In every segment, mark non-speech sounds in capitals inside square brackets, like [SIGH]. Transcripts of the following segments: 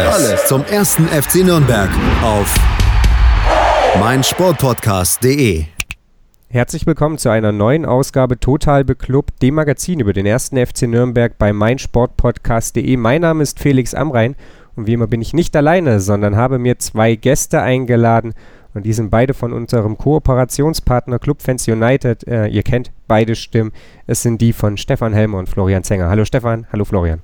Alles, zum ersten FC Nürnberg auf meinsportpodcast.de. Herzlich willkommen zu einer neuen Ausgabe Total Beklubbt, dem Magazin über den ersten FC Nürnberg bei meinsportpodcast.de. Mein Name ist Felix Amrein und wie immer bin ich nicht alleine, sondern habe mir zwei Gäste eingeladen und die sind beide von unserem Kooperationspartner Clubfans United. Äh, ihr kennt beide Stimmen. Es sind die von Stefan Helmer und Florian Zenger. Hallo Stefan, hallo Florian.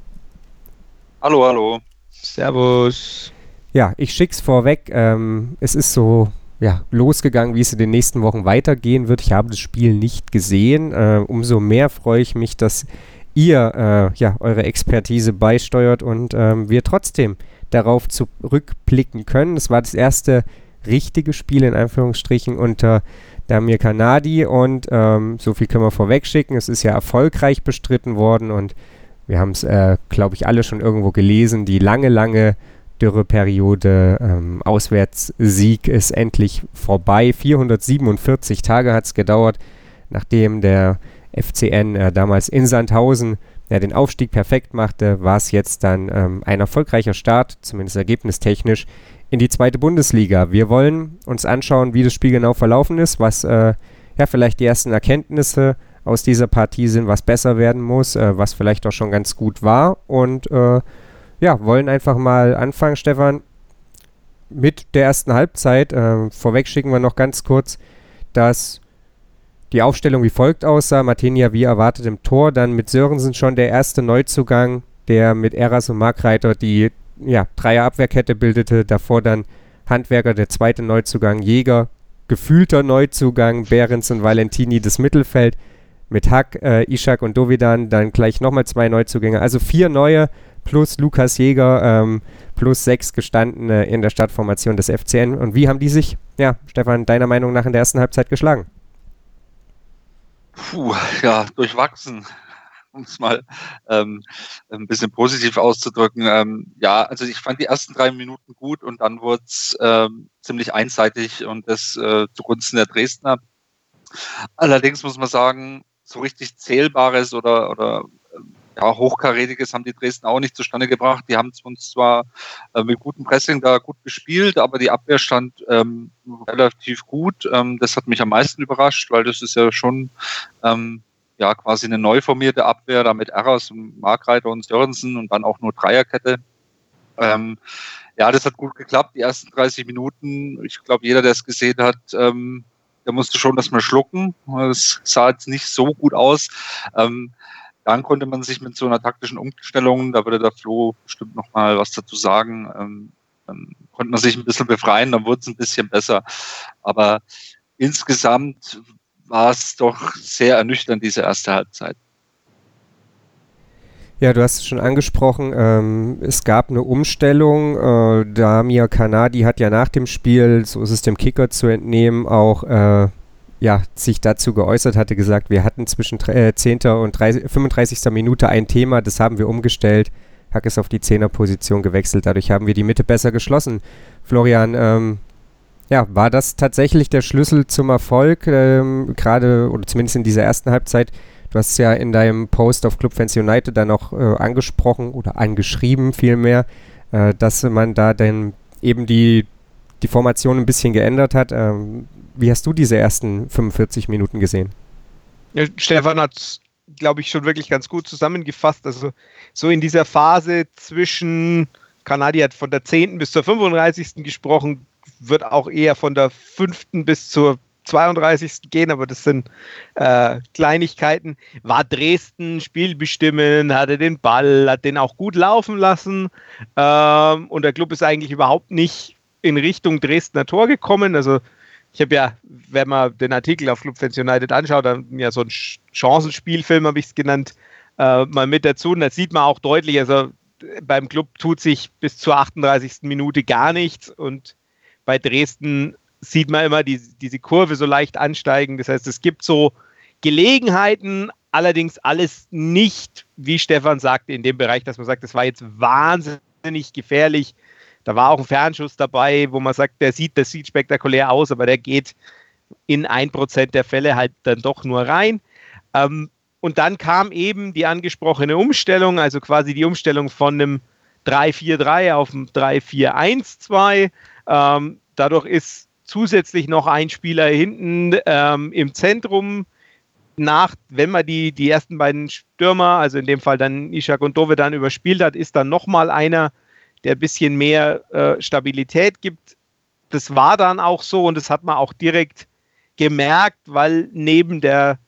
Hallo, hallo. Servus. Ja, ich schick's vorweg. Ähm, es ist so ja, losgegangen, wie es in den nächsten Wochen weitergehen wird. Ich habe das Spiel nicht gesehen. Äh, umso mehr freue ich mich, dass ihr äh, ja, eure Expertise beisteuert und ähm, wir trotzdem darauf zurückblicken können. Es war das erste richtige Spiel in Anführungsstrichen unter Damir Kanadi und ähm, so viel können wir vorweg schicken. Es ist ja erfolgreich bestritten worden und wir haben es, äh, glaube ich, alle schon irgendwo gelesen. Die lange, lange Dürreperiode, ähm, Auswärtssieg ist endlich vorbei. 447 Tage hat es gedauert, nachdem der FCN äh, damals in Sandhausen ja, den Aufstieg perfekt machte, war es jetzt dann ähm, ein erfolgreicher Start, zumindest ergebnistechnisch, in die zweite Bundesliga. Wir wollen uns anschauen, wie das Spiel genau verlaufen ist, was äh, ja vielleicht die ersten Erkenntnisse aus dieser Partie sind, was besser werden muss, äh, was vielleicht auch schon ganz gut war. Und äh, ja, wollen einfach mal anfangen, Stefan, mit der ersten Halbzeit. Äh, vorweg schicken wir noch ganz kurz, dass die Aufstellung wie folgt aussah. Martinia wie erwartet im Tor, dann mit Sörensen schon der erste Neuzugang, der mit Eras und Markreiter die ja, Dreier-Abwehrkette bildete. Davor dann Handwerker, der zweite Neuzugang, Jäger, gefühlter Neuzugang, Behrens und Valentini das Mittelfeld mit Hack, äh, Ishak und Dovidan dann gleich nochmal zwei Neuzugänge. Also vier neue plus Lukas Jäger ähm, plus sechs gestandene in der Startformation des FCN. Und wie haben die sich, ja, Stefan, deiner Meinung nach in der ersten Halbzeit geschlagen? Puh, ja, durchwachsen, [LAUGHS] um es mal ähm, ein bisschen positiv auszudrücken. Ähm, ja, also ich fand die ersten drei Minuten gut und dann wurde es ähm, ziemlich einseitig und das äh, zugunsten der Dresdner. Allerdings muss man sagen, so richtig Zählbares oder, oder ja, Hochkarätiges haben die Dresden auch nicht zustande gebracht. Die haben uns zwar äh, mit gutem Pressing da gut gespielt, aber die Abwehr stand ähm, relativ gut. Ähm, das hat mich am meisten überrascht, weil das ist ja schon ähm, ja quasi eine neu formierte Abwehr, da mit Erras und Markreiter und Sörensen und dann auch nur Dreierkette. Ähm, ja, das hat gut geklappt, die ersten 30 Minuten. Ich glaube, jeder, der es gesehen hat, ähm, der musste schon das mal schlucken. Es sah jetzt nicht so gut aus. Ähm, dann konnte man sich mit so einer taktischen Umstellung, da würde der Flo bestimmt noch mal was dazu sagen, ähm, dann konnte man sich ein bisschen befreien, dann wurde es ein bisschen besser. Aber insgesamt war es doch sehr ernüchternd, diese erste Halbzeit. Ja, du hast es schon angesprochen. Ähm, es gab eine Umstellung. Äh, Damir Kanadi hat ja nach dem Spiel, so ist es dem Kicker zu entnehmen, auch äh, ja, sich dazu geäußert hatte, gesagt, wir hatten zwischen äh, 10. und 30, 35. Minute ein Thema, das haben wir umgestellt. Hack ist auf die 10er Position gewechselt, dadurch haben wir die Mitte besser geschlossen. Florian, ähm, ja, war das tatsächlich der Schlüssel zum Erfolg, ähm, gerade oder zumindest in dieser ersten Halbzeit? Du hast ja in deinem Post auf Clubfans United dann auch äh, angesprochen oder angeschrieben vielmehr, äh, dass man da dann eben die, die Formation ein bisschen geändert hat. Ähm, wie hast du diese ersten 45 Minuten gesehen? Ja, Stefan hat es, glaube ich, schon wirklich ganz gut zusammengefasst. Also so in dieser Phase zwischen, Kanadi hat von der 10. bis zur 35. gesprochen, wird auch eher von der 5. bis zur 32. gehen, aber das sind äh, Kleinigkeiten. War Dresden spielbestimmen, hatte den Ball, hat den auch gut laufen lassen ähm, und der Club ist eigentlich überhaupt nicht in Richtung Dresdner Tor gekommen. Also ich habe ja, wenn man den Artikel auf Clubfans United anschaut, dann ja so ein Chancenspielfilm habe ich es genannt, äh, mal mit dazu und da sieht man auch deutlich, also beim Club tut sich bis zur 38. Minute gar nichts und bei Dresden sieht man immer die, diese Kurve so leicht ansteigen. Das heißt, es gibt so Gelegenheiten, allerdings alles nicht, wie Stefan sagte, in dem Bereich, dass man sagt, das war jetzt wahnsinnig gefährlich. Da war auch ein Fernschuss dabei, wo man sagt, der sieht, das sieht spektakulär aus, aber der geht in ein Prozent der Fälle halt dann doch nur rein. Ähm, und dann kam eben die angesprochene Umstellung, also quasi die Umstellung von einem 3-4-3 auf ein 3-4-1-2. Ähm, dadurch ist zusätzlich noch ein Spieler hinten ähm, im Zentrum nach, wenn man die, die ersten beiden Stürmer, also in dem Fall dann Ishak und Dove dann überspielt hat, ist dann nochmal einer, der ein bisschen mehr äh, Stabilität gibt. Das war dann auch so und das hat man auch direkt gemerkt, weil neben der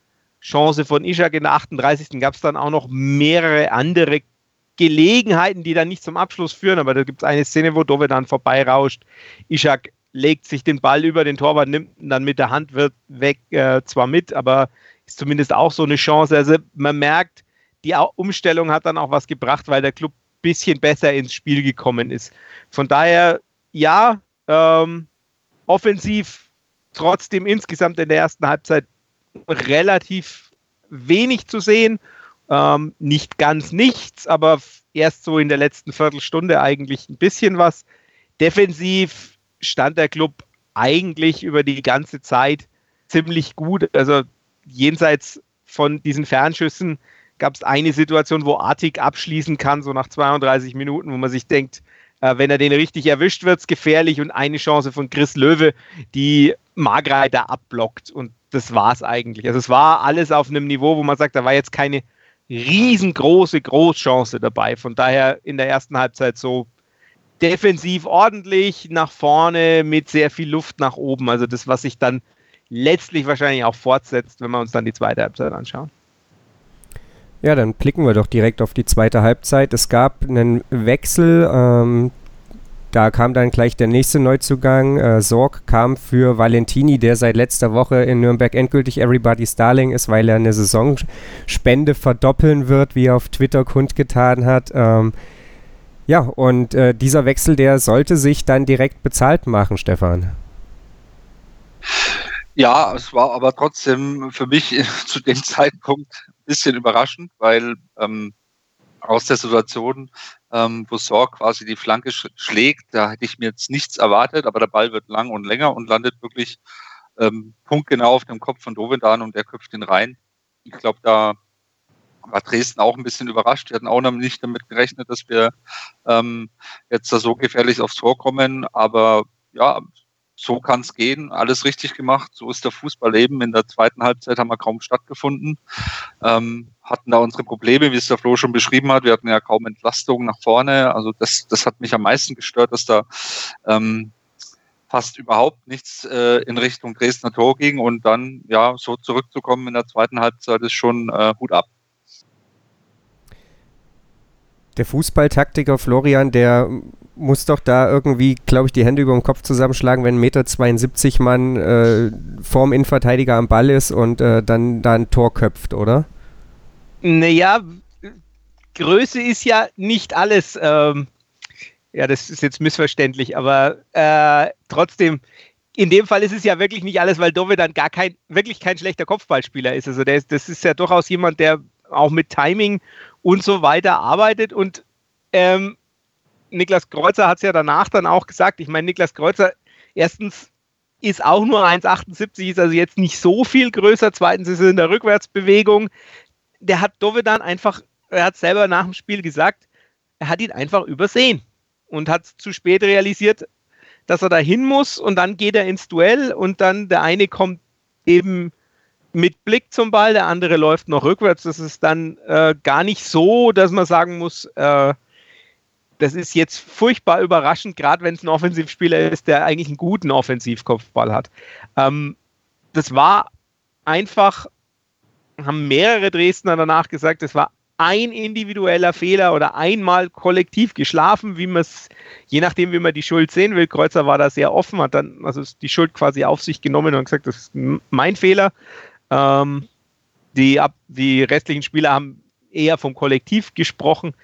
Chance von Ishak in der 38. gab es dann auch noch mehrere andere Gelegenheiten, die dann nicht zum Abschluss führen, aber da gibt es eine Szene, wo Dove dann vorbeirauscht. Ishak legt sich den Ball über den Torwart, nimmt ihn dann mit der Hand, wird weg, äh, zwar mit, aber ist zumindest auch so eine Chance. Also man merkt, die Umstellung hat dann auch was gebracht, weil der Club ein bisschen besser ins Spiel gekommen ist. Von daher, ja, ähm, offensiv trotzdem insgesamt in der ersten Halbzeit relativ wenig zu sehen. Ähm, nicht ganz nichts, aber erst so in der letzten Viertelstunde eigentlich ein bisschen was. Defensiv stand der Club eigentlich über die ganze Zeit ziemlich gut. Also jenseits von diesen Fernschüssen gab es eine Situation, wo Artig abschließen kann, so nach 32 Minuten, wo man sich denkt, äh, wenn er den richtig erwischt, wird es gefährlich und eine Chance von Chris Löwe, die Margreiter abblockt und das war es eigentlich. Also es war alles auf einem Niveau, wo man sagt, da war jetzt keine riesengroße Großchance dabei. Von daher in der ersten Halbzeit so defensiv ordentlich nach vorne mit sehr viel Luft nach oben. Also das, was sich dann letztlich wahrscheinlich auch fortsetzt, wenn wir uns dann die zweite Halbzeit anschauen. Ja, dann blicken wir doch direkt auf die zweite Halbzeit. Es gab einen Wechsel. Ähm, da kam dann gleich der nächste Neuzugang. Äh, Sorg kam für Valentini, der seit letzter Woche in Nürnberg endgültig Everybody's Darling ist, weil er eine Saisonspende verdoppeln wird, wie er auf Twitter kundgetan hat. Ähm, ja, und äh, dieser Wechsel, der sollte sich dann direkt bezahlt machen, Stefan. Ja, es war aber trotzdem für mich [LAUGHS] zu dem Zeitpunkt ein bisschen überraschend, weil ähm, aus der Situation, ähm, wo Sorg quasi die Flanke sch schlägt, da hätte ich mir jetzt nichts erwartet, aber der Ball wird lang und länger und landet wirklich ähm, punktgenau auf dem Kopf von Dovedan und der köpft ihn rein. Ich glaube, da war Dresden auch ein bisschen überrascht. Wir hatten auch noch nicht damit gerechnet, dass wir ähm, jetzt da so gefährlich aufs Tor kommen. Aber ja, so kann es gehen. Alles richtig gemacht. So ist der Fußballleben. In der zweiten Halbzeit haben wir kaum stattgefunden. Ähm, hatten da unsere Probleme, wie es der Flo schon beschrieben hat. Wir hatten ja kaum Entlastung nach vorne. Also das, das hat mich am meisten gestört, dass da ähm, fast überhaupt nichts äh, in Richtung Dresdner Tor ging. Und dann ja so zurückzukommen in der zweiten Halbzeit ist schon äh, Hut ab. Der Fußballtaktiker Florian, der muss doch da irgendwie, glaube ich, die Hände über den Kopf zusammenschlagen, wenn 1,72 Meter Mann äh, vorm Innenverteidiger am Ball ist und äh, dann da ein Tor köpft, oder? Naja, Größe ist ja nicht alles. Ähm, ja, das ist jetzt missverständlich, aber äh, trotzdem, in dem Fall ist es ja wirklich nicht alles, weil Dove dann gar kein, wirklich kein schlechter Kopfballspieler ist. Also der, das ist ja durchaus jemand, der auch mit Timing und so weiter arbeitet. Und ähm, Niklas Kreuzer hat es ja danach dann auch gesagt. Ich meine, Niklas Kreuzer, erstens ist auch nur 1,78, ist also jetzt nicht so viel größer. Zweitens ist er in der Rückwärtsbewegung. Der hat Dove dann einfach, er hat selber nach dem Spiel gesagt, er hat ihn einfach übersehen und hat zu spät realisiert, dass er da hin muss und dann geht er ins Duell und dann der eine kommt eben mit Blick zum Ball, der andere läuft noch rückwärts. Das ist dann äh, gar nicht so, dass man sagen muss, äh, das ist jetzt furchtbar überraschend, gerade wenn es ein Offensivspieler ist, der eigentlich einen guten Offensivkopfball hat. Ähm, das war einfach, haben mehrere Dresdner danach gesagt, das war ein individueller Fehler oder einmal kollektiv geschlafen, wie man es, je nachdem, wie man die Schuld sehen will. Kreuzer war da sehr offen, hat dann also die Schuld quasi auf sich genommen und gesagt, das ist mein Fehler. Ähm, die, ab, die restlichen Spieler haben eher vom Kollektiv gesprochen.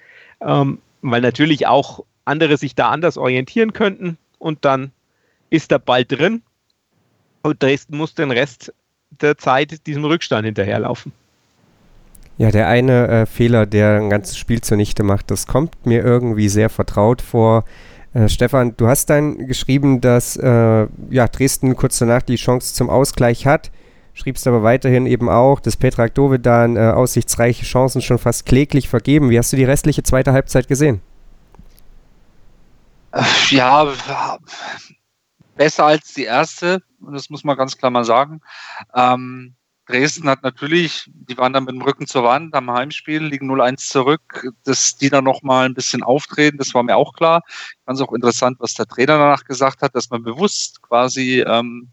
Ähm, weil natürlich auch andere sich da anders orientieren könnten und dann ist der Ball drin und Dresden muss den Rest der Zeit diesem Rückstand hinterherlaufen. Ja, der eine äh, Fehler, der ein ganzes Spiel zunichte macht, das kommt mir irgendwie sehr vertraut vor. Äh, Stefan, du hast dann geschrieben, dass äh, ja, Dresden kurz danach die Chance zum Ausgleich hat. Schriebst aber weiterhin eben auch, dass Petrak Dovedan äh, aussichtsreiche Chancen schon fast kläglich vergeben. Wie hast du die restliche zweite Halbzeit gesehen? Ja, besser als die erste, das muss man ganz klar mal sagen. Ähm, Dresden hat natürlich, die waren dann mit dem Rücken zur Wand am Heimspiel, liegen 0-1 zurück, dass die dann nochmal ein bisschen auftreten, das war mir auch klar. Ich fand es auch interessant, was der Trainer danach gesagt hat, dass man bewusst quasi ähm,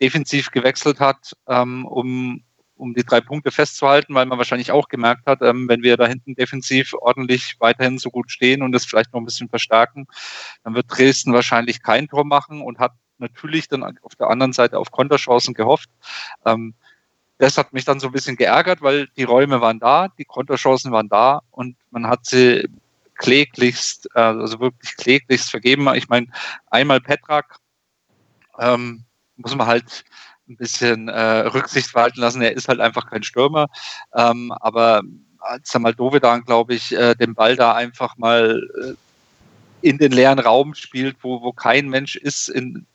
defensiv gewechselt hat, ähm, um, um die drei Punkte festzuhalten, weil man wahrscheinlich auch gemerkt hat, ähm, wenn wir da hinten defensiv ordentlich weiterhin so gut stehen und das vielleicht noch ein bisschen verstärken, dann wird Dresden wahrscheinlich kein Tor machen und hat natürlich dann auf der anderen Seite auf Konterchancen gehofft. Ähm, das hat mich dann so ein bisschen geärgert, weil die Räume waren da, die Konterchancen waren da und man hat sie kläglichst, äh, also wirklich kläglichst vergeben. Ich meine, einmal Petrak ähm, muss man halt ein bisschen äh, Rücksicht walten lassen. Er ist halt einfach kein Stürmer. Ähm, aber als er mal Dovedan, glaube ich, äh, den Ball da einfach mal äh, in den leeren Raum spielt, wo, wo kein Mensch ist, in,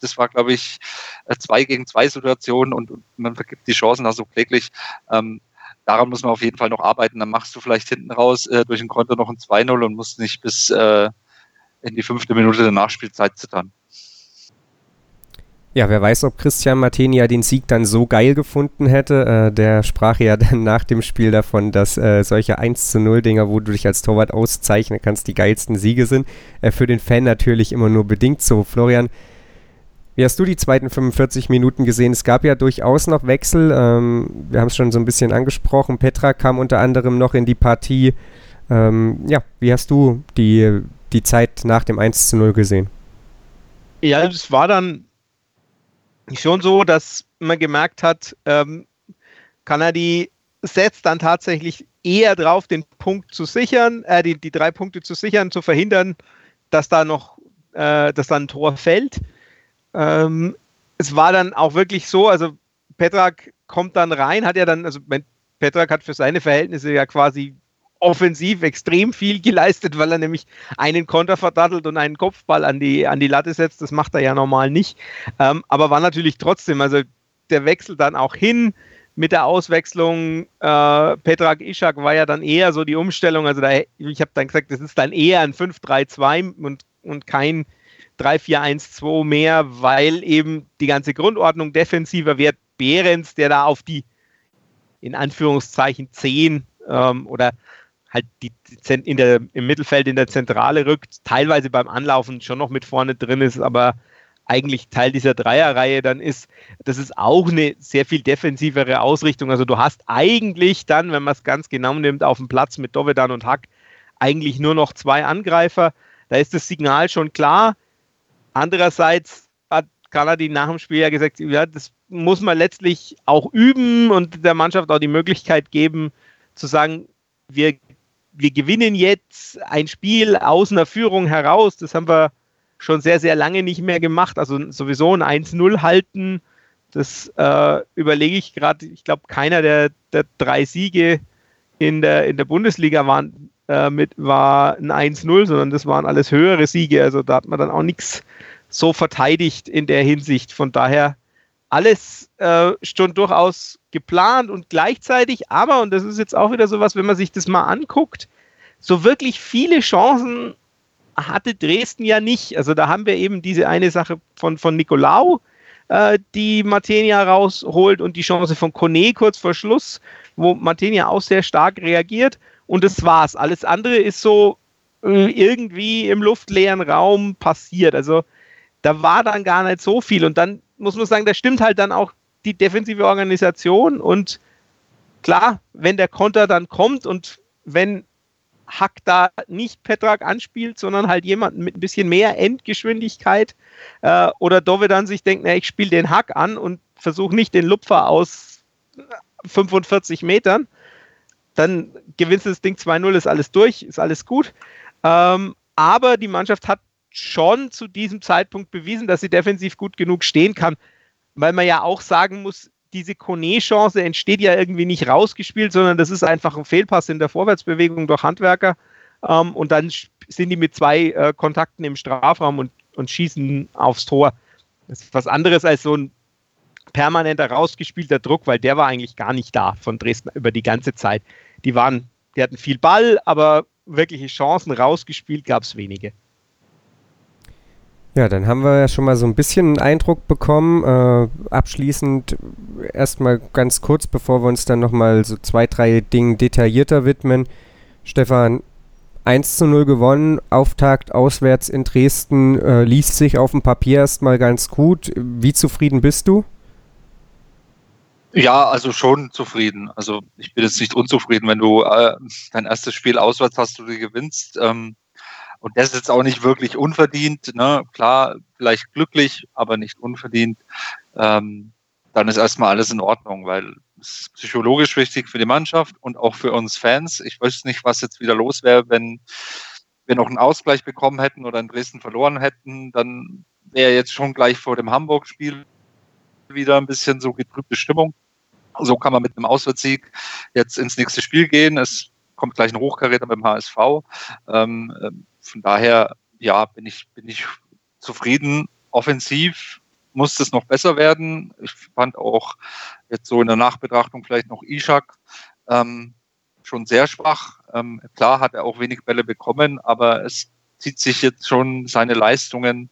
das war, glaube ich, äh, zwei gegen zwei Situationen und, und man vergibt die Chancen da so kläglich. Ähm, daran muss man auf jeden Fall noch arbeiten. Dann machst du vielleicht hinten raus äh, durch ein Konto noch ein 2-0 und musst nicht bis äh, in die fünfte Minute der Nachspielzeit zittern. Ja, wer weiß, ob Christian Martenia den Sieg dann so geil gefunden hätte. Äh, der sprach ja [LAUGHS] dann nach dem Spiel davon, dass äh, solche 1 zu 0 Dinger, wo du dich als Torwart auszeichnen kannst, die geilsten Siege sind. Äh, für den Fan natürlich immer nur bedingt so. Florian, wie hast du die zweiten 45 Minuten gesehen? Es gab ja durchaus noch Wechsel. Ähm, wir haben es schon so ein bisschen angesprochen. Petra kam unter anderem noch in die Partie. Ähm, ja, wie hast du die, die Zeit nach dem 1 zu 0 gesehen? Ja, es war dann schon so, dass man gemerkt hat, ähm, Kanadi setzt dann tatsächlich eher drauf, den Punkt zu sichern, äh, die, die drei Punkte zu sichern, zu verhindern, dass da noch, äh, dass da ein Tor fällt. Ähm, es war dann auch wirklich so, also Petrak kommt dann rein, hat ja dann, also Petrak hat für seine Verhältnisse ja quasi offensiv extrem viel geleistet, weil er nämlich einen Konter verdattelt und einen Kopfball an die, an die Latte setzt. Das macht er ja normal nicht. Ähm, aber war natürlich trotzdem, also der Wechsel dann auch hin mit der Auswechslung. Äh, Petrak Ishak war ja dann eher so die Umstellung. Also da, ich habe dann gesagt, das ist dann eher ein 5-3-2 und, und kein 3-4-1-2 mehr, weil eben die ganze Grundordnung defensiver wird. Behrens, der da auf die in Anführungszeichen 10 ähm, oder halt die, in der, im Mittelfeld in der Zentrale rückt, teilweise beim Anlaufen schon noch mit vorne drin ist, aber eigentlich Teil dieser Dreierreihe dann ist, das ist auch eine sehr viel defensivere Ausrichtung. Also du hast eigentlich dann, wenn man es ganz genau nimmt, auf dem Platz mit Dovedan und Hack eigentlich nur noch zwei Angreifer. Da ist das Signal schon klar. Andererseits hat Kanadi nach dem Spiel ja gesagt, ja, das muss man letztlich auch üben und der Mannschaft auch die Möglichkeit geben, zu sagen, wir wir gewinnen jetzt ein Spiel aus einer Führung heraus. Das haben wir schon sehr, sehr lange nicht mehr gemacht. Also sowieso ein 1-0 halten, das äh, überlege ich gerade. Ich glaube, keiner der, der drei Siege in der, in der Bundesliga waren, äh, mit, war ein 1-0, sondern das waren alles höhere Siege. Also da hat man dann auch nichts so verteidigt in der Hinsicht. Von daher alles äh, schon durchaus geplant und gleichzeitig, aber, und das ist jetzt auch wieder sowas, wenn man sich das mal anguckt, so wirklich viele Chancen hatte Dresden ja nicht. Also da haben wir eben diese eine Sache von, von Nicolau, äh, die Martenia rausholt und die Chance von Kone kurz vor Schluss, wo Martenia auch sehr stark reagiert. Und das war's. Alles andere ist so äh, irgendwie im luftleeren Raum passiert. Also da war dann gar nicht so viel. Und dann muss man sagen, da stimmt halt dann auch die defensive Organisation und klar, wenn der Konter dann kommt und wenn Hack da nicht Petrak anspielt, sondern halt jemanden mit ein bisschen mehr Endgeschwindigkeit äh, oder Dove dann sich denkt, na, ich spiele den Hack an und versuche nicht den Lupfer aus 45 Metern, dann gewinnst du das Ding 2-0, ist alles durch, ist alles gut. Ähm, aber die Mannschaft hat schon zu diesem Zeitpunkt bewiesen, dass sie defensiv gut genug stehen kann, weil man ja auch sagen muss, diese Kone-Chance entsteht ja irgendwie nicht rausgespielt, sondern das ist einfach ein Fehlpass in der Vorwärtsbewegung durch Handwerker. Ähm, und dann sind die mit zwei äh, Kontakten im Strafraum und, und schießen aufs Tor. Das ist was anderes als so ein permanenter rausgespielter Druck, weil der war eigentlich gar nicht da von Dresden über die ganze Zeit. Die waren, die hatten viel Ball, aber wirkliche Chancen rausgespielt gab es wenige. Ja, dann haben wir ja schon mal so ein bisschen einen Eindruck bekommen. Äh, abschließend erstmal ganz kurz, bevor wir uns dann nochmal so zwei, drei Dingen detaillierter widmen. Stefan, 1 zu 0 gewonnen, Auftakt auswärts in Dresden, äh, liest sich auf dem Papier erstmal ganz gut. Wie zufrieden bist du? Ja, also schon zufrieden. Also ich bin jetzt nicht unzufrieden, wenn du äh, dein erstes Spiel auswärts hast, du gewinnst. Ähm, und das ist jetzt auch nicht wirklich unverdient. Ne? Klar, vielleicht glücklich, aber nicht unverdient. Ähm, dann ist erstmal alles in Ordnung, weil es ist psychologisch wichtig für die Mannschaft und auch für uns Fans. Ich weiß nicht, was jetzt wieder los wäre, wenn wir noch einen Ausgleich bekommen hätten oder in Dresden verloren hätten. Dann wäre jetzt schon gleich vor dem Hamburg-Spiel wieder ein bisschen so getrübte Stimmung. So kann man mit einem Auswärtssieg jetzt ins nächste Spiel gehen. Es kommt gleich ein Hochkaräter dem HSV. Ähm, ähm, von daher, ja, bin ich, bin ich zufrieden. Offensiv muss es noch besser werden. Ich fand auch jetzt so in der Nachbetrachtung vielleicht noch Ishak ähm, schon sehr schwach. Ähm, klar hat er auch wenig Bälle bekommen, aber es zieht sich jetzt schon seine Leistungen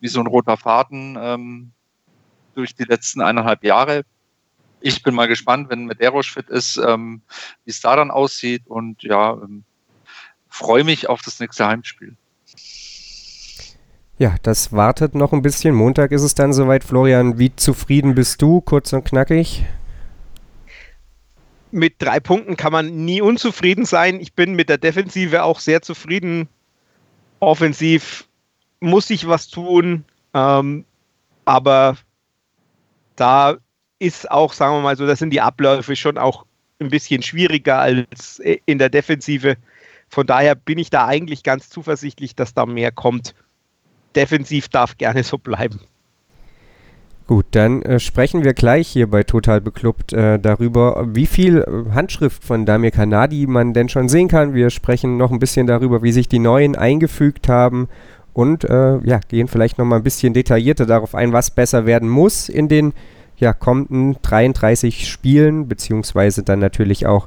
wie so ein roter Faden ähm, durch die letzten eineinhalb Jahre. Ich bin mal gespannt, wenn Medeiros fit ist, ähm, wie es da dann aussieht und ja, ähm, freue mich auf das nächste Heimspiel. Ja, das wartet noch ein bisschen. Montag ist es dann soweit. Florian, wie zufrieden bist du? Kurz und knackig. Mit drei Punkten kann man nie unzufrieden sein. Ich bin mit der Defensive auch sehr zufrieden. Offensiv muss ich was tun. Ähm, aber da ist auch, sagen wir mal so, das sind die Abläufe schon auch ein bisschen schwieriger als in der Defensive. Von daher bin ich da eigentlich ganz zuversichtlich, dass da mehr kommt. Defensiv darf gerne so bleiben. Gut, dann äh, sprechen wir gleich hier bei Total Beklubbt äh, darüber, wie viel äh, Handschrift von Damir Kanadi man denn schon sehen kann. Wir sprechen noch ein bisschen darüber, wie sich die Neuen eingefügt haben und äh, ja, gehen vielleicht noch mal ein bisschen detaillierter darauf ein, was besser werden muss in den ja, kommenden 33 Spielen, beziehungsweise dann natürlich auch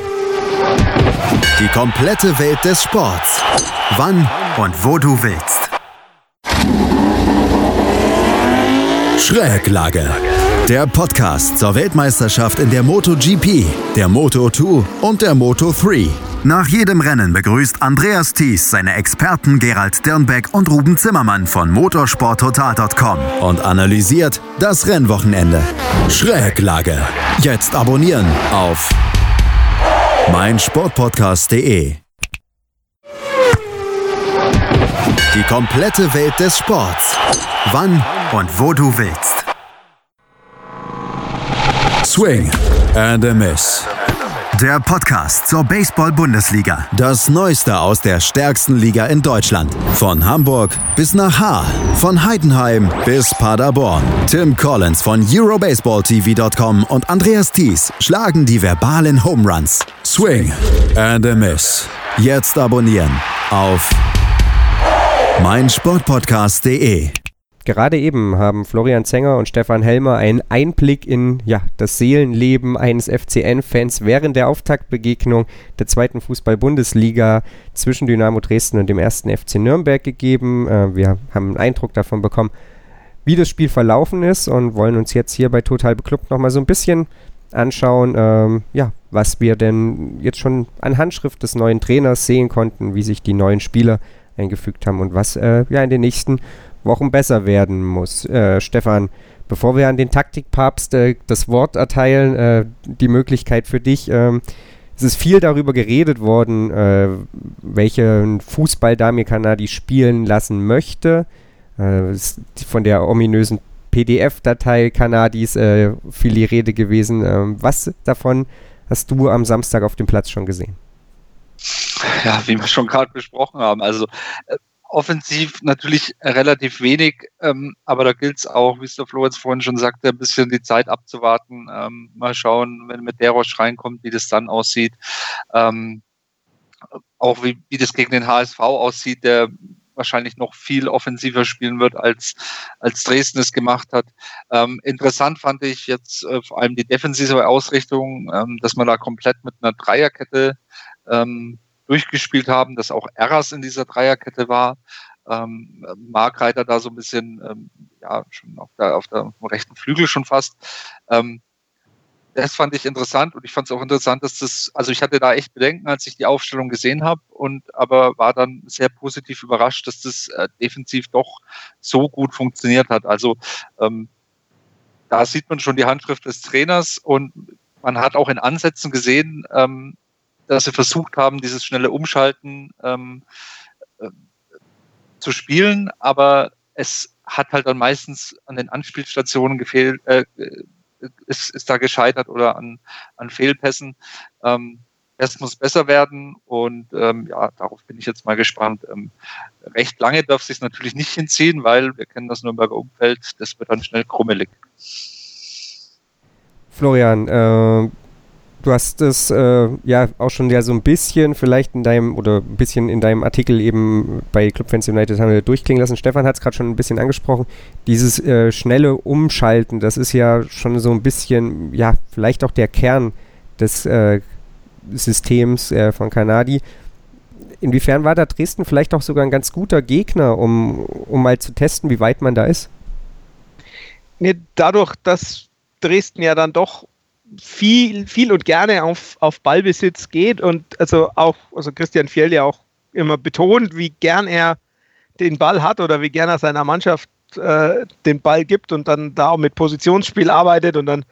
Die komplette Welt des Sports. Wann und wo du willst. Schräglage. Der Podcast zur Weltmeisterschaft in der MotoGP, der Moto2 und der Moto3. Nach jedem Rennen begrüßt Andreas Thies seine Experten Gerald Dirnbeck und Ruben Zimmermann von motorsporttotal.com und analysiert das Rennwochenende. Schräglage. Jetzt abonnieren auf meinsportpodcast.de. Die komplette Welt des Sports. Wann und wo du willst. Swing and a Miss. Der Podcast zur Baseball-Bundesliga. Das Neueste aus der stärksten Liga in Deutschland. Von Hamburg bis nach Haar. Von Heidenheim bis Paderborn. Tim Collins von EuroBaseballTV.com und Andreas Thies schlagen die verbalen Home Runs. Swing and a Miss. Jetzt abonnieren auf meinsportpodcast.de. Gerade eben haben Florian Zenger und Stefan Helmer einen Einblick in ja, das Seelenleben eines FCN-Fans während der Auftaktbegegnung der zweiten Fußball-Bundesliga zwischen Dynamo Dresden und dem ersten FC Nürnberg gegeben. Äh, wir haben einen Eindruck davon bekommen, wie das Spiel verlaufen ist und wollen uns jetzt hier bei Total Beklubbt nochmal so ein bisschen anschauen, ähm, ja, was wir denn jetzt schon an Handschrift des neuen Trainers sehen konnten, wie sich die neuen Spieler eingefügt haben und was äh, ja in den nächsten Wochen besser werden muss. Äh, Stefan, bevor wir an den Taktikpapst äh, das Wort erteilen, äh, die Möglichkeit für dich. Ähm, es ist viel darüber geredet worden, äh, welchen Fußball Damir Kanadi spielen lassen möchte. Äh, von der ominösen PDF-Datei Kanadis äh, viel die Rede gewesen. Ähm, was davon hast du am Samstag auf dem Platz schon gesehen? Ja, wie wir schon gerade besprochen haben. Also offensiv natürlich relativ wenig, ähm, aber da gilt es auch, wie es der Flo jetzt vorhin schon sagte, ein bisschen die Zeit abzuwarten. Ähm, mal schauen, wenn mit Derosch reinkommt, wie das dann aussieht. Ähm, auch wie, wie das gegen den HSV aussieht, der wahrscheinlich noch viel offensiver spielen wird, als, als Dresden es gemacht hat. Ähm, interessant fand ich jetzt äh, vor allem die defensive Ausrichtung, ähm, dass man da komplett mit einer Dreierkette ähm, durchgespielt haben, dass auch Erras in dieser Dreierkette war. Ähm, Markreiter da so ein bisschen, ähm, ja, schon auf der, auf der rechten Flügel schon fast. Ähm, das fand ich interessant und ich fand es auch interessant, dass das, also ich hatte da echt Bedenken, als ich die Aufstellung gesehen habe und aber war dann sehr positiv überrascht, dass das äh, defensiv doch so gut funktioniert hat. Also ähm, da sieht man schon die Handschrift des Trainers und man hat auch in Ansätzen gesehen, ähm, dass sie versucht haben, dieses schnelle Umschalten ähm, äh, zu spielen, aber es hat halt dann meistens an den Anspielstationen gefehlt, äh, ist, ist da gescheitert oder an, an Fehlpässen. Ähm, das muss besser werden und ähm, ja, darauf bin ich jetzt mal gespannt. Ähm, recht lange darf es sich natürlich nicht hinziehen, weil wir kennen das Nürnberger Umfeld, das wird dann schnell krummelig. Florian, äh, du hast es äh, ja auch schon ja so ein bisschen vielleicht in deinem oder ein bisschen in deinem Artikel eben bei Clubfans United haben wir durchklingen lassen. Stefan hat es gerade schon ein bisschen angesprochen. Dieses äh, schnelle Umschalten, das ist ja schon so ein bisschen, ja, vielleicht auch der Kern des äh, Systems äh, von Kanadi. Inwiefern war da Dresden vielleicht auch sogar ein ganz guter Gegner, um, um mal zu testen, wie weit man da ist? Nee, dadurch, dass Dresden ja dann doch viel, viel und gerne auf, auf Ballbesitz geht und also auch, also Christian Fjell ja auch immer betont, wie gern er den Ball hat oder wie gern er seiner Mannschaft äh, den Ball gibt und dann da auch mit Positionsspiel arbeitet und dann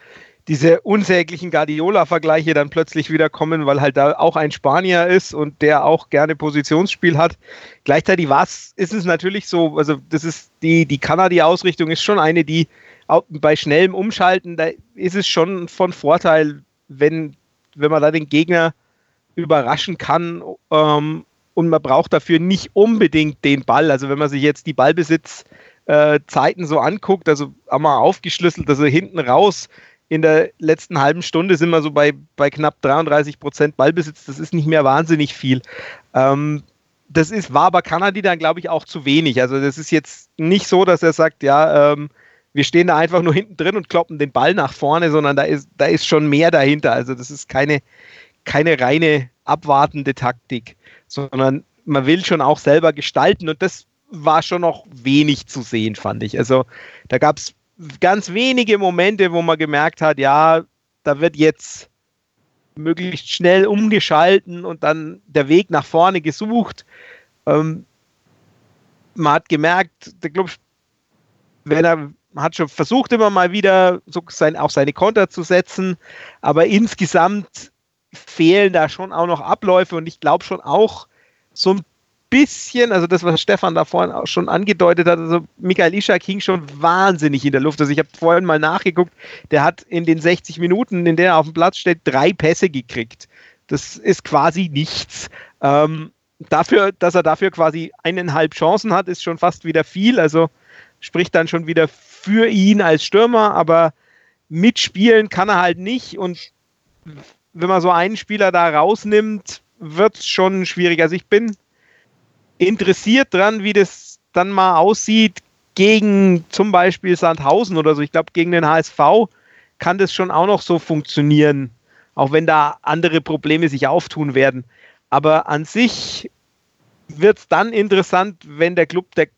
diese unsäglichen Guardiola-Vergleiche dann plötzlich wieder kommen, weil halt da auch ein Spanier ist und der auch gerne Positionsspiel hat. Gleichzeitig war's, ist es natürlich so, also das ist die, die Kanadi-Ausrichtung ist schon eine, die bei schnellem Umschalten, da ist es schon von Vorteil, wenn, wenn man da den Gegner überraschen kann ähm, und man braucht dafür nicht unbedingt den Ball. Also wenn man sich jetzt die Ballbesitzzeiten äh, so anguckt, also einmal aufgeschlüsselt, also hinten raus in der letzten halben Stunde sind wir so bei, bei knapp 33 Prozent Ballbesitz. Das ist nicht mehr wahnsinnig viel. Ähm, das ist, war aber Kanadi dann, glaube ich, auch zu wenig. Also das ist jetzt nicht so, dass er sagt, ja, ähm, wir stehen da einfach nur hinten drin und kloppen den Ball nach vorne, sondern da ist, da ist schon mehr dahinter. Also das ist keine, keine reine abwartende Taktik, sondern man will schon auch selber gestalten und das war schon noch wenig zu sehen, fand ich. Also da gab es ganz wenige Momente, wo man gemerkt hat, ja, da wird jetzt möglichst schnell umgeschalten und dann der Weg nach vorne gesucht. Ähm, man hat gemerkt, der Club, wenn er hat schon versucht, immer mal wieder so sein, auch seine Konter zu setzen, aber insgesamt fehlen da schon auch noch Abläufe und ich glaube schon auch so ein bisschen, also das, was Stefan da vorhin auch schon angedeutet hat, also Michael Ischak hing schon wahnsinnig in der Luft. Also ich habe vorhin mal nachgeguckt, der hat in den 60 Minuten, in denen er auf dem Platz steht, drei Pässe gekriegt. Das ist quasi nichts. Ähm, dafür, dass er dafür quasi eineinhalb Chancen hat, ist schon fast wieder viel. Also spricht dann schon wieder für ihn als Stürmer, aber mitspielen kann er halt nicht. Und wenn man so einen Spieler da rausnimmt, wird es schon schwierig. Also ich bin interessiert dran, wie das dann mal aussieht gegen zum Beispiel Sandhausen oder so. Ich glaube, gegen den HSV kann das schon auch noch so funktionieren, auch wenn da andere Probleme sich auftun werden. Aber an sich wird es dann interessant, wenn der Club der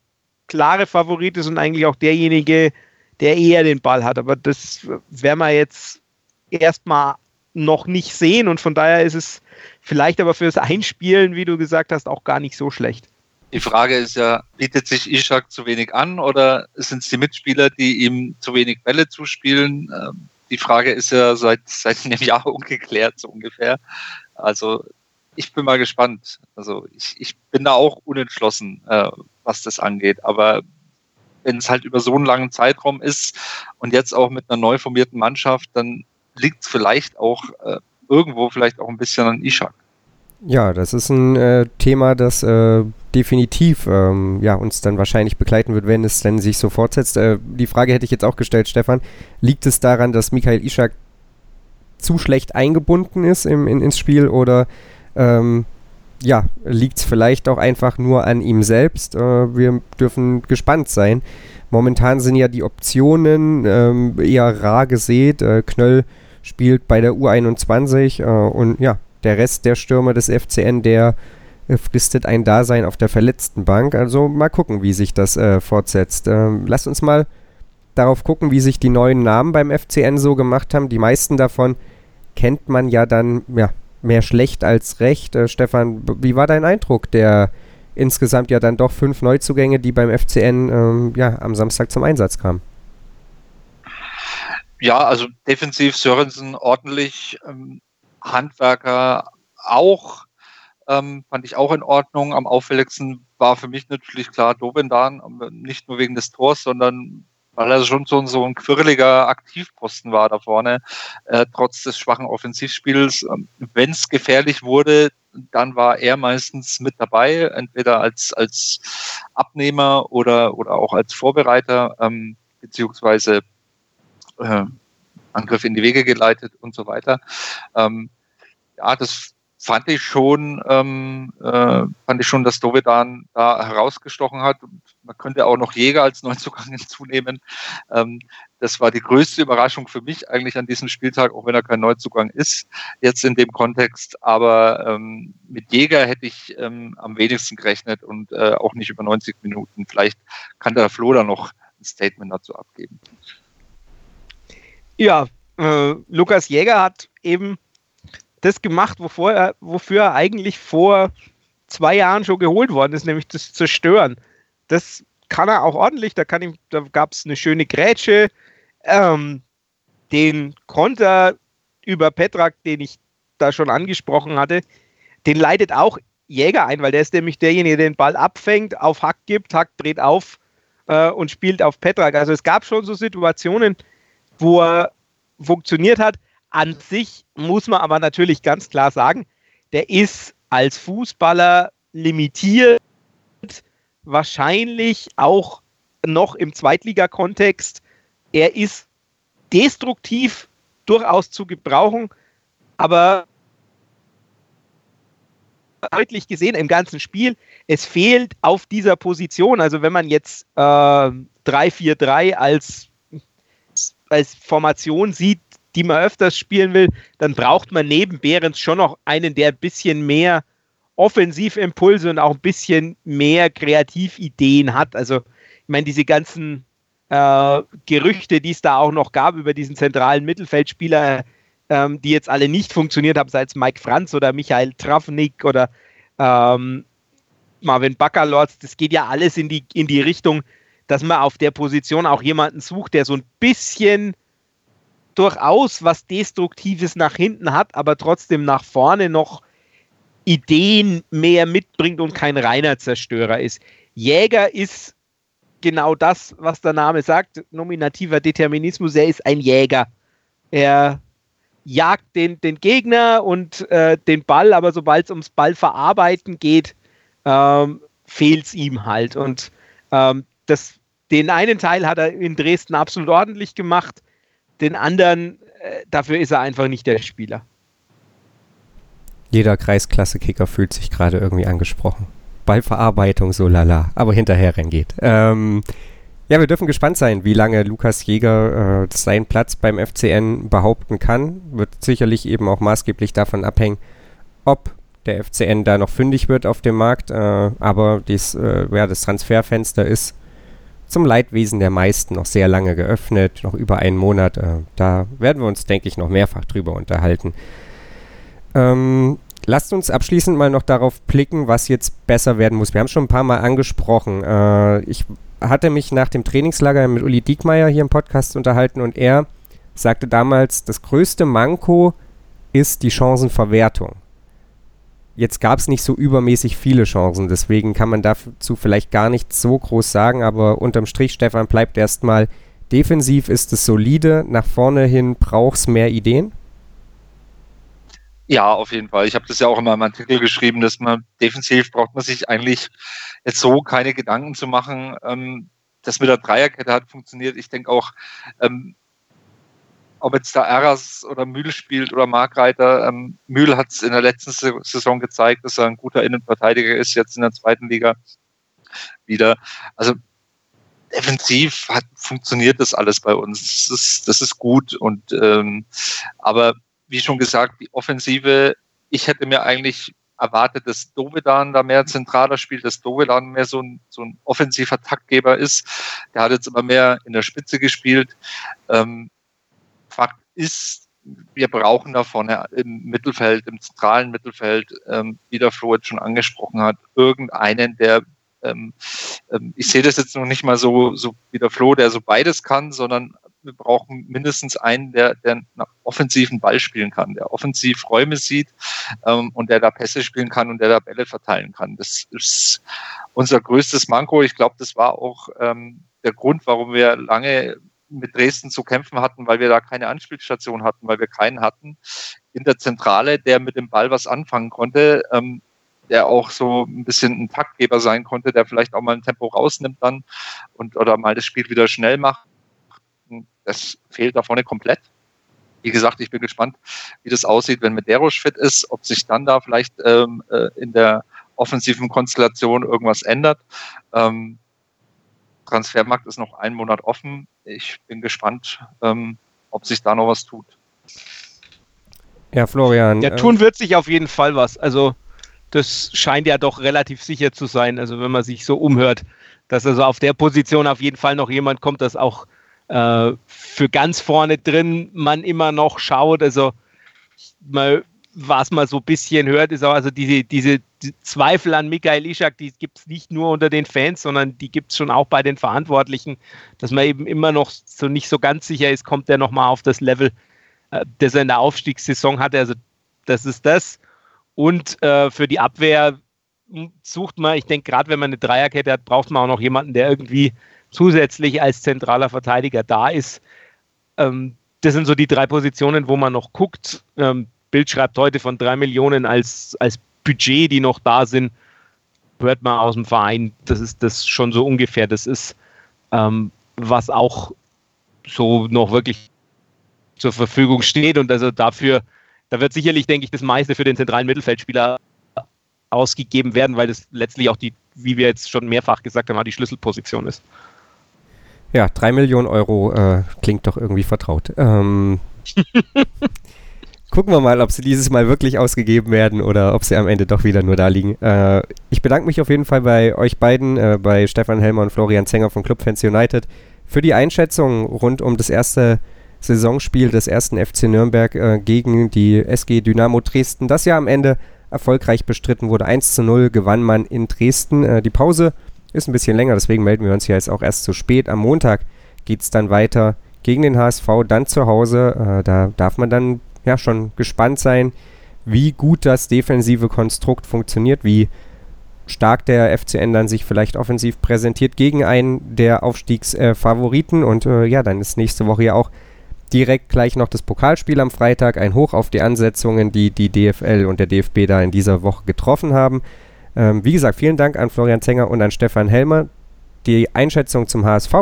klare Favorit ist und eigentlich auch derjenige, der eher den Ball hat. Aber das werden wir jetzt erstmal noch nicht sehen und von daher ist es vielleicht aber fürs Einspielen, wie du gesagt hast, auch gar nicht so schlecht. Die Frage ist ja, bietet sich Ishak zu wenig an oder sind es die Mitspieler, die ihm zu wenig Bälle zuspielen? Ähm, die Frage ist ja seit, seit [LAUGHS] einem Jahr ungeklärt, so ungefähr. Also ich bin mal gespannt. Also ich, ich bin da auch unentschlossen, äh, was das angeht. Aber wenn es halt über so einen langen Zeitraum ist und jetzt auch mit einer neu formierten Mannschaft, dann liegt es vielleicht auch äh, irgendwo vielleicht auch ein bisschen an Ishak. Ja, das ist ein äh, Thema, das äh, definitiv ähm, ja, uns dann wahrscheinlich begleiten wird, wenn es denn sich so fortsetzt. Äh, die Frage hätte ich jetzt auch gestellt, Stefan. Liegt es daran, dass Michael Ishak zu schlecht eingebunden ist im, in, ins Spiel oder ähm, ja, liegt es vielleicht auch einfach nur an ihm selbst? Äh, wir dürfen gespannt sein. Momentan sind ja die Optionen ähm, eher rar gesät. Äh, Knöll spielt bei der U21 äh, und ja, der Rest der Stürmer des FCN, der äh, fristet ein Dasein auf der verletzten Bank. Also mal gucken, wie sich das äh, fortsetzt. Ähm, lasst uns mal darauf gucken, wie sich die neuen Namen beim FCN so gemacht haben. Die meisten davon kennt man ja dann ja, mehr schlecht als recht. Äh, Stefan, wie war dein Eindruck der insgesamt ja dann doch fünf Neuzugänge, die beim FCN ähm, ja, am Samstag zum Einsatz kamen? Ja, also defensiv Sörensen ordentlich. Ähm, Handwerker auch, ähm, fand ich auch in Ordnung. Am auffälligsten war für mich natürlich klar Dobendan, nicht nur wegen des Tors, sondern weil er schon so, so ein quirliger Aktivposten war da vorne, äh, trotz des schwachen Offensivspiels. Ähm, Wenn es gefährlich wurde, dann war er meistens mit dabei, entweder als, als Abnehmer oder, oder auch als Vorbereiter, ähm, beziehungsweise äh, Angriff in die Wege geleitet und so weiter. Ähm, ja, das fand ich schon, ähm, äh, fand ich schon, dass Dovedan da herausgestochen hat. Und man könnte auch noch Jäger als Neuzugang [LAUGHS] hinzunehmen. Ähm, das war die größte Überraschung für mich eigentlich an diesem Spieltag, auch wenn er kein Neuzugang ist, jetzt in dem Kontext. Aber ähm, mit Jäger hätte ich ähm, am wenigsten gerechnet und äh, auch nicht über 90 Minuten. Vielleicht kann der Flo da noch ein Statement dazu abgeben. Ja, äh, Lukas Jäger hat eben das gemacht, wofür er, wofür er eigentlich vor zwei Jahren schon geholt worden ist, nämlich das Zerstören. Das kann er auch ordentlich. Da, da gab es eine schöne Grätsche. Ähm, den Konter über Petrak, den ich da schon angesprochen hatte, den leitet auch Jäger ein, weil der ist nämlich derjenige, der den Ball abfängt, auf Hack gibt, Hack dreht auf äh, und spielt auf Petrak. Also es gab schon so Situationen, wo er funktioniert hat. An sich muss man aber natürlich ganz klar sagen, der ist als Fußballer limitiert, wahrscheinlich auch noch im Zweitligakontext. Er ist destruktiv durchaus zu gebrauchen, aber deutlich gesehen im ganzen Spiel, es fehlt auf dieser Position. Also wenn man jetzt äh, 3-4-3 als als Formation sieht, die man öfters spielen will, dann braucht man neben Behrens schon noch einen, der ein bisschen mehr Offensivimpulse und auch ein bisschen mehr Kreativideen hat. Also, ich meine, diese ganzen äh, Gerüchte, die es da auch noch gab über diesen zentralen Mittelfeldspieler, ähm, die jetzt alle nicht funktioniert haben, sei es Mike Franz oder Michael Travnik oder ähm, Marvin Baccalords, das geht ja alles in die, in die Richtung, dass man auf der Position auch jemanden sucht, der so ein bisschen durchaus was Destruktives nach hinten hat, aber trotzdem nach vorne noch Ideen mehr mitbringt und kein reiner Zerstörer ist. Jäger ist genau das, was der Name sagt, nominativer Determinismus, er ist ein Jäger. Er jagt den, den Gegner und äh, den Ball, aber sobald es ums Ballverarbeiten geht, ähm, fehlt es ihm halt. Und ähm, das den einen Teil hat er in Dresden absolut ordentlich gemacht, den anderen, äh, dafür ist er einfach nicht der Spieler. Jeder Kreisklasse-Kicker fühlt sich gerade irgendwie angesprochen. Ballverarbeitung, so lala, aber hinterher reingeht. Ähm, ja, wir dürfen gespannt sein, wie lange Lukas Jäger äh, seinen Platz beim FCN behaupten kann. Wird sicherlich eben auch maßgeblich davon abhängen, ob der FCN da noch fündig wird auf dem Markt. Äh, aber dies, äh, ja, das Transferfenster ist zum Leidwesen der meisten noch sehr lange geöffnet, noch über einen Monat. Äh, da werden wir uns, denke ich, noch mehrfach drüber unterhalten. Ähm, lasst uns abschließend mal noch darauf blicken, was jetzt besser werden muss. Wir haben es schon ein paar Mal angesprochen. Äh, ich hatte mich nach dem Trainingslager mit Uli Diekmeyer hier im Podcast unterhalten und er sagte damals, das größte Manko ist die Chancenverwertung. Jetzt gab es nicht so übermäßig viele Chancen, deswegen kann man dazu vielleicht gar nicht so groß sagen, aber unterm Strich, Stefan, bleibt erstmal defensiv ist es solide, nach vorne hin braucht es mehr Ideen. Ja, auf jeden Fall. Ich habe das ja auch in meinem Artikel geschrieben, dass man defensiv braucht man sich eigentlich jetzt so keine Gedanken zu machen. Ähm, das mit der Dreierkette hat funktioniert. Ich denke auch, ähm, ob jetzt da Eras oder Mühl spielt oder Markreiter, ähm, Mühl hat es in der letzten Saison gezeigt, dass er ein guter Innenverteidiger ist, jetzt in der zweiten Liga wieder. Also defensiv hat, funktioniert das alles bei uns. Das ist, das ist gut und ähm, aber wie schon gesagt, die Offensive, ich hätte mir eigentlich erwartet, dass Dovedan da mehr zentraler spielt, dass Dovedan mehr so ein, so ein offensiver Taktgeber ist. Der hat jetzt immer mehr in der Spitze gespielt. Ähm, ist, wir brauchen da vorne im Mittelfeld, im zentralen Mittelfeld, ähm, wie der Flo jetzt schon angesprochen hat, irgendeinen, der ähm, ähm, ich sehe das jetzt noch nicht mal so, so wie der Flo, der so beides kann, sondern wir brauchen mindestens einen, der, der einen offensiven Ball spielen kann, der offensiv Räume sieht ähm, und der da Pässe spielen kann und der da Bälle verteilen kann. Das ist unser größtes Manko. Ich glaube, das war auch ähm, der Grund, warum wir lange mit Dresden zu kämpfen hatten, weil wir da keine Anspielstation hatten, weil wir keinen hatten in der Zentrale, der mit dem Ball was anfangen konnte, ähm, der auch so ein bisschen ein Taktgeber sein konnte, der vielleicht auch mal ein Tempo rausnimmt dann und oder mal das Spiel wieder schnell macht das fehlt da vorne komplett. Wie gesagt, ich bin gespannt, wie das aussieht, wenn Medeiros fit ist, ob sich dann da vielleicht ähm, äh, in der offensiven Konstellation irgendwas ändert. Ähm, Transfermarkt ist noch einen Monat offen. Ich bin gespannt, ähm, ob sich da noch was tut. Ja, Florian. Ja, äh, tun wird sich auf jeden Fall was. Also, das scheint ja doch relativ sicher zu sein. Also, wenn man sich so umhört, dass also auf der Position auf jeden Fall noch jemand kommt, das auch äh, für ganz vorne drin man immer noch schaut. Also mal, was man so ein bisschen hört, ist auch also diese, diese die Zweifel an Michael Ischak, die gibt es nicht nur unter den Fans, sondern die gibt es schon auch bei den Verantwortlichen, dass man eben immer noch so nicht so ganz sicher ist, kommt der nochmal auf das Level, äh, das er in der Aufstiegssaison hatte. Also das ist das. Und äh, für die Abwehr sucht man, ich denke, gerade wenn man eine Dreierkette hat, braucht man auch noch jemanden, der irgendwie zusätzlich als zentraler Verteidiger da ist. Ähm, das sind so die drei Positionen, wo man noch guckt. Ähm, Bild schreibt heute von drei Millionen als, als Budget, die noch da sind. Hört man aus dem Verein, das ist das schon so ungefähr. Das ist, ähm, was auch so noch wirklich zur Verfügung steht. Und also dafür, da wird sicherlich, denke ich, das meiste für den zentralen Mittelfeldspieler ausgegeben werden, weil das letztlich auch die, wie wir jetzt schon mehrfach gesagt haben, die Schlüsselposition ist. Ja, drei Millionen Euro äh, klingt doch irgendwie vertraut. Ähm, [LAUGHS] gucken wir mal, ob sie dieses Mal wirklich ausgegeben werden oder ob sie am Ende doch wieder nur da liegen. Äh, ich bedanke mich auf jeden Fall bei euch beiden, äh, bei Stefan Helmer und Florian Zenger von Clubfans United, für die Einschätzung rund um das erste Saisonspiel des ersten FC Nürnberg äh, gegen die SG Dynamo Dresden, das ja am Ende erfolgreich bestritten wurde. 1 zu 0 gewann man in Dresden. Äh, die Pause ist ein bisschen länger, deswegen melden wir uns hier jetzt auch erst zu spät. Am Montag geht es dann weiter gegen den HSV, dann zu Hause. Äh, da darf man dann ja schon gespannt sein, wie gut das defensive Konstrukt funktioniert, wie stark der FCN dann sich vielleicht offensiv präsentiert gegen einen der Aufstiegsfavoriten. Äh, und äh, ja, dann ist nächste Woche ja auch direkt gleich noch das Pokalspiel am Freitag. Ein Hoch auf die Ansetzungen, die die DFL und der DFB da in dieser Woche getroffen haben. Ähm, wie gesagt, vielen Dank an Florian Zenger und an Stefan Helmer. Die Einschätzung zum HSV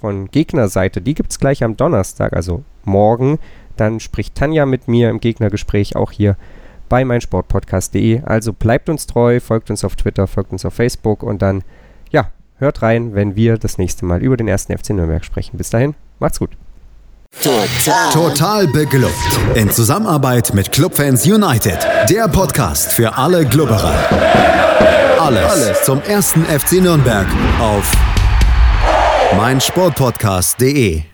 von Gegnerseite, die gibt es gleich am Donnerstag, also morgen. Dann spricht Tanja mit mir im Gegnergespräch auch hier bei meinsportpodcast.de. Also bleibt uns treu, folgt uns auf Twitter, folgt uns auf Facebook und dann, ja, hört rein, wenn wir das nächste Mal über den ersten FC Nürnberg sprechen. Bis dahin, macht's gut. Total. Total beglückt. In Zusammenarbeit mit Clubfans United. Der Podcast für alle Glubberer. Alles, Alles zum ersten FC Nürnberg auf meinsportpodcast.de.